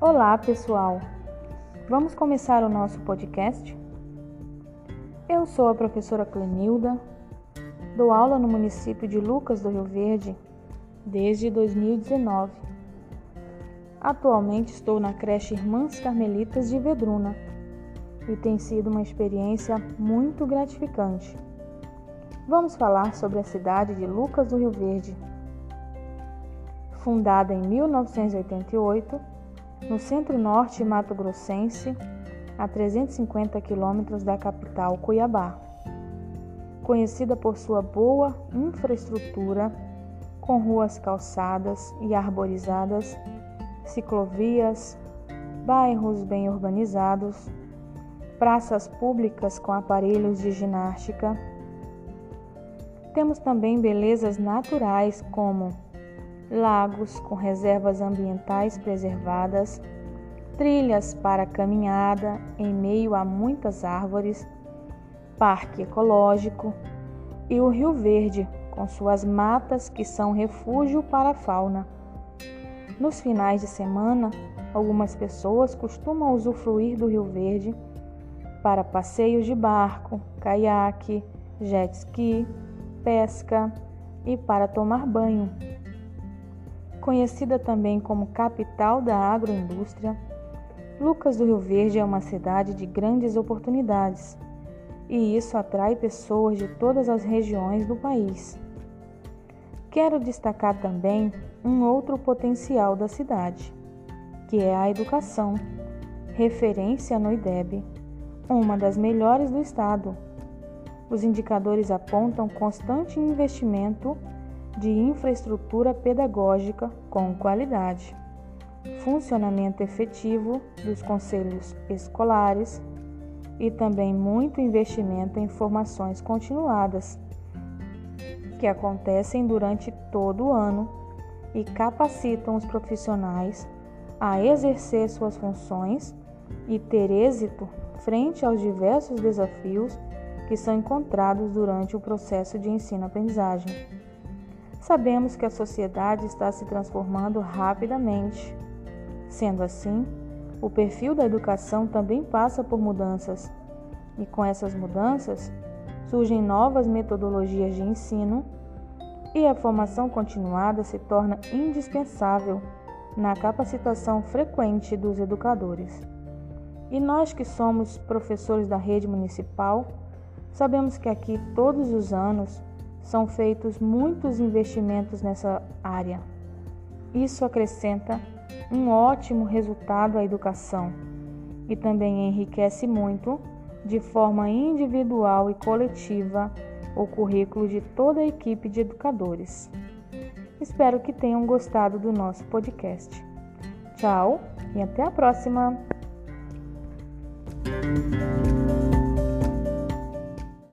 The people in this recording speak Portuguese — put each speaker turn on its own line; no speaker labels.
Olá, pessoal! Vamos começar o nosso podcast? Eu sou a professora Clenilda, dou aula no município de Lucas do Rio Verde desde 2019. Atualmente estou na creche Irmãs Carmelitas de Vedruna e tem sido uma experiência muito gratificante. Vamos falar sobre a cidade de Lucas do Rio Verde. Fundada em 1988, no centro-norte mato-grossense, a 350 quilômetros da capital Cuiabá. Conhecida por sua boa infraestrutura, com ruas calçadas e arborizadas, ciclovias, bairros bem urbanizados, praças públicas com aparelhos de ginástica, temos também belezas naturais como lagos com reservas ambientais preservadas, trilhas para caminhada em meio a muitas árvores, parque ecológico e o Rio Verde com suas matas que são refúgio para a fauna. Nos finais de semana, algumas pessoas costumam usufruir do Rio Verde para passeios de barco, caiaque, jet ski, pesca e para tomar banho. Conhecida também como capital da agroindústria, Lucas do Rio Verde é uma cidade de grandes oportunidades e isso atrai pessoas de todas as regiões do país. Quero destacar também um outro potencial da cidade, que é a educação, referência no IDEB, uma das melhores do estado os indicadores apontam constante investimento de infraestrutura pedagógica com qualidade, funcionamento efetivo dos conselhos escolares e também muito investimento em formações continuadas, que acontecem durante todo o ano e capacitam os profissionais a exercer suas funções e ter êxito frente aos diversos desafios que são encontrados durante o processo de ensino-aprendizagem. Sabemos que a sociedade está se transformando rapidamente. Sendo assim, o perfil da educação também passa por mudanças, e com essas mudanças surgem novas metodologias de ensino e a formação continuada se torna indispensável na capacitação frequente dos educadores. E nós que somos professores da rede municipal, Sabemos que aqui todos os anos são feitos muitos investimentos nessa área. Isso acrescenta um ótimo resultado à educação e também enriquece muito, de forma individual e coletiva, o currículo de toda a equipe de educadores. Espero que tenham gostado do nosso podcast. Tchau e até a próxima!